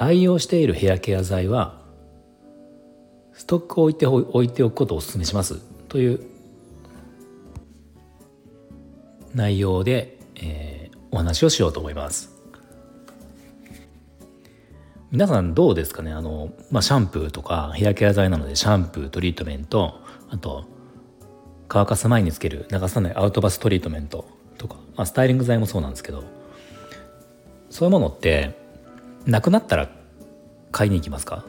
愛用しているヘアケア剤はストックを置いて置いておくことをお勧めします。という内容で、えー、お話をしようと思います。皆さんどうですかね？あの、まあ、シャンプーとかヘアケア剤なのでシャンプートリートメントあと乾かす前につける流さないアウトバストリートメントとか、まあ、スタイリング剤もそうなんですけどそういうものってなくなったら買いに行きますか、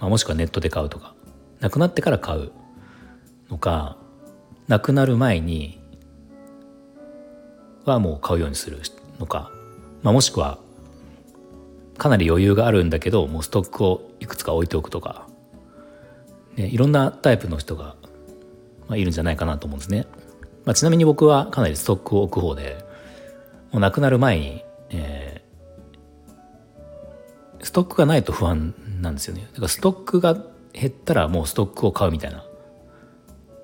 まあ、もしくはネットで買うとか。なくなってから買うのかなくなる前にはもう買うようにするのか、まあ、もしくはかなり余裕があるんだけどもうストックをいくつか置いておくとか、ね、いろんなタイプの人が、まあ、いるんじゃないかなと思うんですね。まあ、ちなみに僕はかなりストックを置く方でもうなくなる前に、ストックがないと不安なんですよね。だからストックが減ったらもうストックを買うみたいな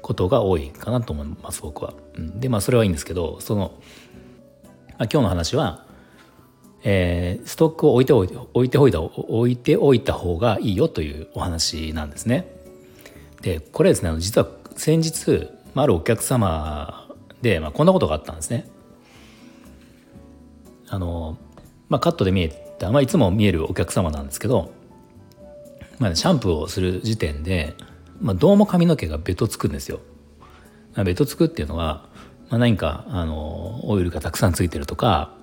ことが多いかなと思います僕は。でまあそれはいいんですけどその、まあ、今日の話はえー、ストックを置いておいて置いておいた置いておいた方がいいよというお話なんですね。でこれですね実は先日、まあ、あるお客様で、まあ、こんなことがあったんですね。あのまあ、カットで見えた、まあ、いつも見えるお客様なんですけど、まあ、シャンプーをする時点で、まあ、どうも髪の毛がベトつくんですよ。まあ、ベトつくっていうのは、まあ、何かあのオイルがたくさんついてるとか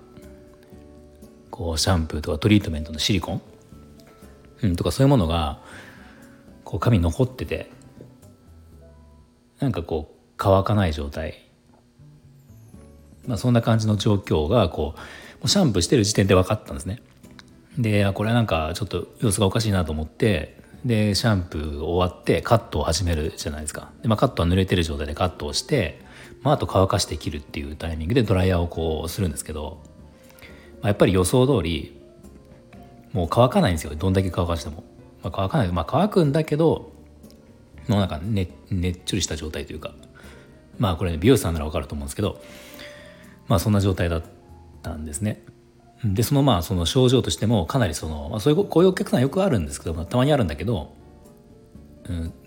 こうシャンプーとかトリートメントのシリコン、うん、とかそういうものがこう髪残っててなんかこう乾かない状態まあそんな感じの状況がこうシャンプーしてる時点で分かったんですね。でこれはなんかちょっと様子がおかしいなと思ってでシャンプー終わってカットを始めるじゃないですか。で、まあ、カットは濡れてる状態でカットをして、まあ、あと乾かして切るっていうタイミングでドライヤーをこうするんですけどまあ、やっぱり予想通りもう乾かないんですよ。どんだけ乾かしても、まあ、乾かないまあ乾くんだけどもうなんかねねっちょりした状態というかまあこれ、ね、美容師さんなら分かると思うんですけどまあそんな状態だったんですね。でそのまあその症状としてもかなりその、まあ、そういうこういうお客さんよくあるんですけど、たまにあるんだけど、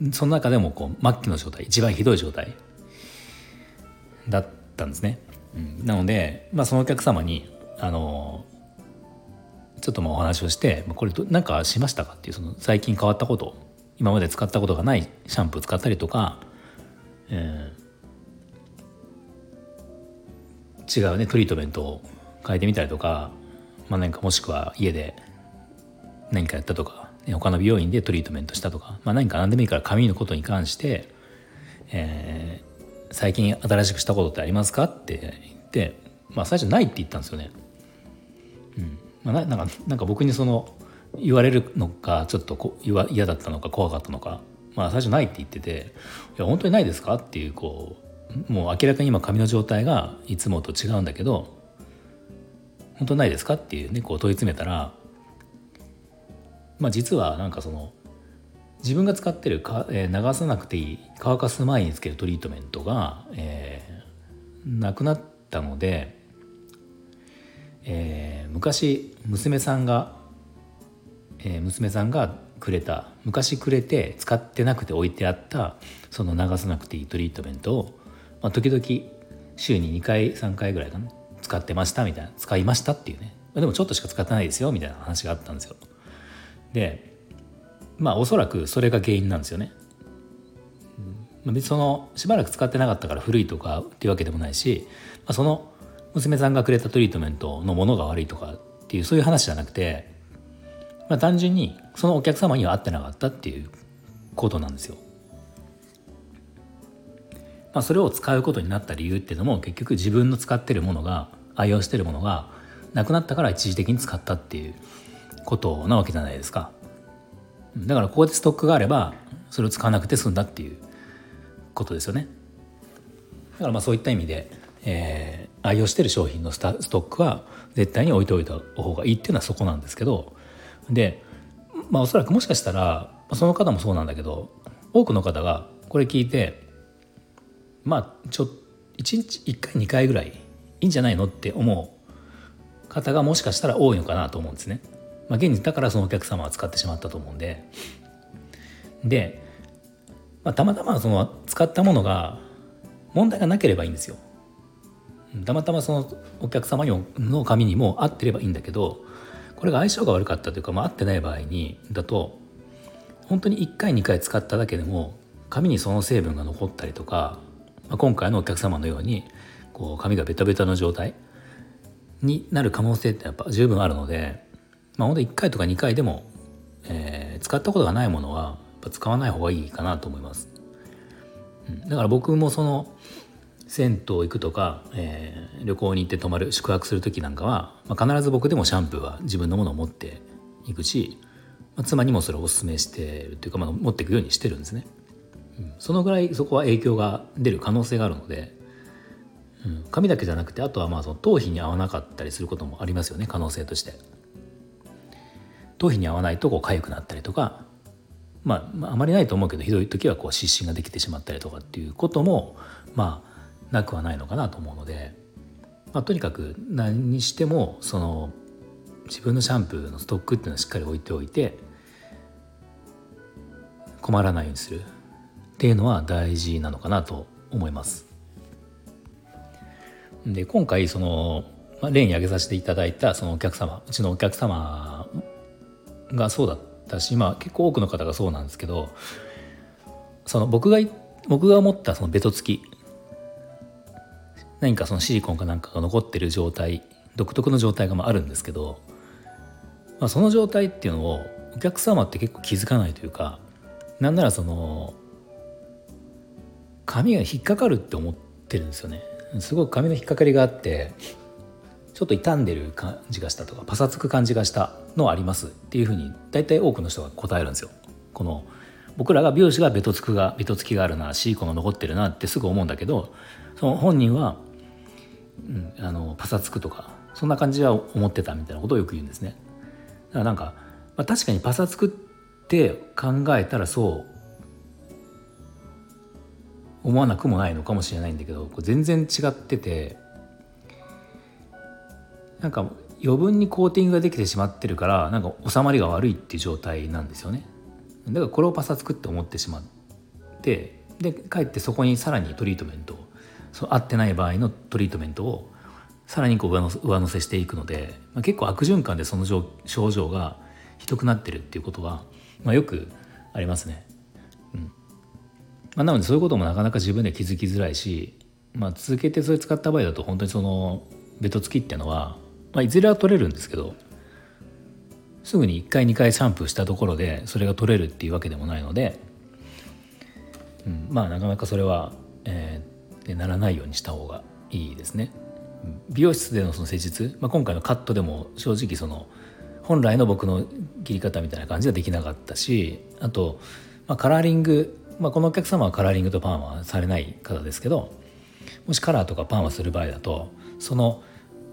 うん、その中でもこう末期の状態一番ひどい状態だったんですね、うん、なので、まあ、そのお客様にあのちょっとまあお話をしてこれ何かしましたかっていうその最近変わったこと今まで使ったことがないシャンプー使ったりとか、えー、違うねトリートメントを変えてみたりとか、まあ、何かもしくは家で何かやったとか、ね、他の美容院でトリートメントしたとか、まあ、何か何でもいいから髪のことに関して、えー、最近新しくしたことってありますかって言って、まあ、最初ないって言ったんですよね。うんまあ、なんかなんか僕にその言われるのかちょっとこ嫌だったのか怖かったのか、まあ、最初ないって言ってて「いや本当にないですか?」っていうこうもう明らかに今髪の状態がいつもと違うんだけど「本当ないですか?」っていうねこう問い詰めたらまあ実はなんかその自分が使ってるか、えー、流さなくていい乾かす前につけるトリートメントが、えー、なくなったのでえー、昔娘さんが、えー、娘さんがくれた昔くれて使ってなくて置いてあったその流さなくていいトリートメントを、まあ、時々週に2回3回ぐらいかな使ってましたみたいな使いましたっていうね。でもちょっとしか使ってないですよみたいな話があったんですよ。でまあおそらくそれが原因なんですよね。別にそのしばらく使ってなかったから古いとかっていうわけでもないし、まあ、その娘さんがくれたトリートメントのものが悪いとかっていうそういう話じゃなくて、まあ、単純にそのお客様には合ってなかったっていうことなんですよ。まあ、それを使うことになった理由っていうのも結局自分の使ってるものが愛用してるものがなくなったから一時的に使ったっていうことなわけじゃないですか。だからここでストックがあればそれを使わなくて済んだっていうことですよね。だからまあそういった意味で、えー、愛用してる商品のスタストックは絶対に置いておいた方がいいっていうのはそこなんですけどでまあおそらくもしかしたらその方もそうなんだけど多くの方がこれ聞いてまあちょ1日1回2回ぐらいいいんじゃないの？って思う方がもしかしたら多いのかなと思うんですね。まあ、現実だからそのお客様は使ってしまったと思うんでで、まあ、たまたまその使ったものが問題がなければいいんですよ。たまたまそのお客様の紙にも合ってればいいんだけどこれが相性が悪かったというか、まあ、合ってない場合にだと本当に1回2回使っただけでも紙にその成分が残ったりとか、まあ、今回のお客様のようにこう紙がベタベタの状態になる可能性ってやっぱ十分あるので、まあ、本当1回とか2回でも、えー、使ったことがないものはやっぱ使わない方がいいかなと思います。うん、だから僕もその銭湯行くとか、えー、旅行に行って泊まる宿泊する時なんかは、まあ、必ず僕でもシャンプーは自分のものを持っていくし、まあ、妻にもそれをおすすめしてるというか、まあ、持っていくようにしてるんですね、そのぐらいそこは影響が出る可能性があるので、うん、髪だけじゃなくてあとはまあその頭皮に合わなかったりすることもありますよね可能性として頭皮に合わないとこう痒くなったりとかまあ、あまりないと思うけどひどい時はこう湿疹ができてしまったりとかっていうこともまあなくはないのかなと思うので、まあ、とにかく何にしてもその自分のシャンプーのストックっていうのはしっかり置いておいて困らないようにするっていうのは大事なのかなと思います。で今回その、まあ、例に挙げさせていただいたそのお客様うちのお客様がそうだったし、まあ、結構多くの方がそうなんですけどその僕が僕が思ったそのベト付き何かそのシリコンかなんかが残ってる状態独特の状態がまああるんですけど、まあ、その状態っていうのをお客様って結構気づかないというかなんならその髪が引っかかるって思ってるんですよね。すごく髪の引っかかりがあってちょっと傷んでる感じがしたとかパサつく感じがしたのありますっていうふうに大体多くの人が答えるんですよこの僕らが美容師がベトつくがベトつきがあるなシリコンが残ってるなってすぐ思うんだけどその本人はうん、あのパサつくとかそんな感じは思ってたみたいなことをよく言うんですね。だからなんか、まあ、確かにパサつくって考えたらそう思わなくもないのかもしれないんだけどこれ全然違っててなんか余分にコーティングができてしまってるからなんか収まりが悪いっていう状態なんですよね。だからこれをパサつくって思ってしまってでかえってそこにさらにトリートメントそ合ってない場合のトリートメントをさらにこう上乗せしていくので、まあ、結構悪循環でその症状がひどくなってるっていうことは、まあ、よくありますね。まあ、なのでそういうこともなかなか自分で気づきづらいし、まあ、続けてそれ使った場合だと本当にそのベト付きっていうのは、まあ、いずれは取れるんですけどすぐに1回2回シャンプーしたところでそれが取れるっていうわけでもないので、うん、まあなかなかそれは、えー、でならないようにした方がいいですね。美容室でのその施術、まあ、今回のカットでも正直その本来の僕の切り方みたいな感じはできなかったしあと、まあ、カラーリング、まあ、このお客様はカラーリングとパーマはされない方ですけどもしカラーとかパーマする場合だとその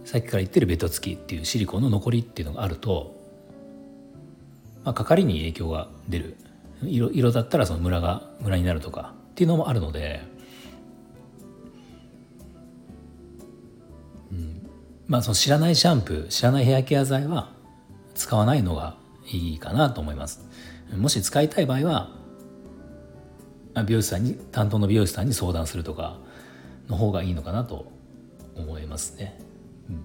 さっきから言ってるベト付きっていうシリコンの残りっていうのがあると、まあ、かかりに影響が出る。色色だったらそのムラがムラになるとかっていうのもあるのでうん。まあその知らないシャンプー知らないヘアケア剤は使わないのがいいかなと思います。もし使いたい場合はま美容師さんに担当の美容師さんに相談するとかの方がいいのかなと思いますね、うん。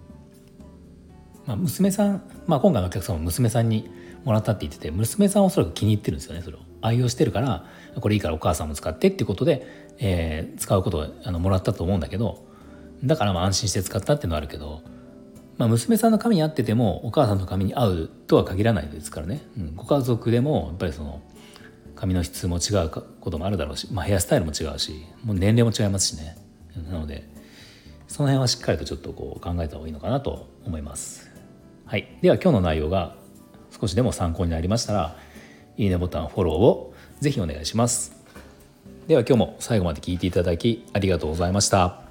まあ、娘さん、まあ、今回のお客様も娘さんにもらったって言ってて娘さんはおそらく気に入ってるんですよねそれを。愛用してるからこれいいからお母さんも使ってっていうことで、えー、使うことをあのもらったと思うんだけどだからまあ安心して使ったっていうのはあるけどまあ、娘さんの髪に合っててもお母さんの髪に合うとは限らないですからね、うん、ご家族でもやっぱりその髪の質も違うこともあるだろうし、まあ、ヘアスタイルも違うしもう年齢も違いますしね。なのでその辺はしっかりとちょっとこう考えた方がいいのかなと思います。はい、では今日の内容が少しでも参考になりましたらいいねボタンフォローをぜひお願いします。では今日も最後まで聞いていただきありがとうございました。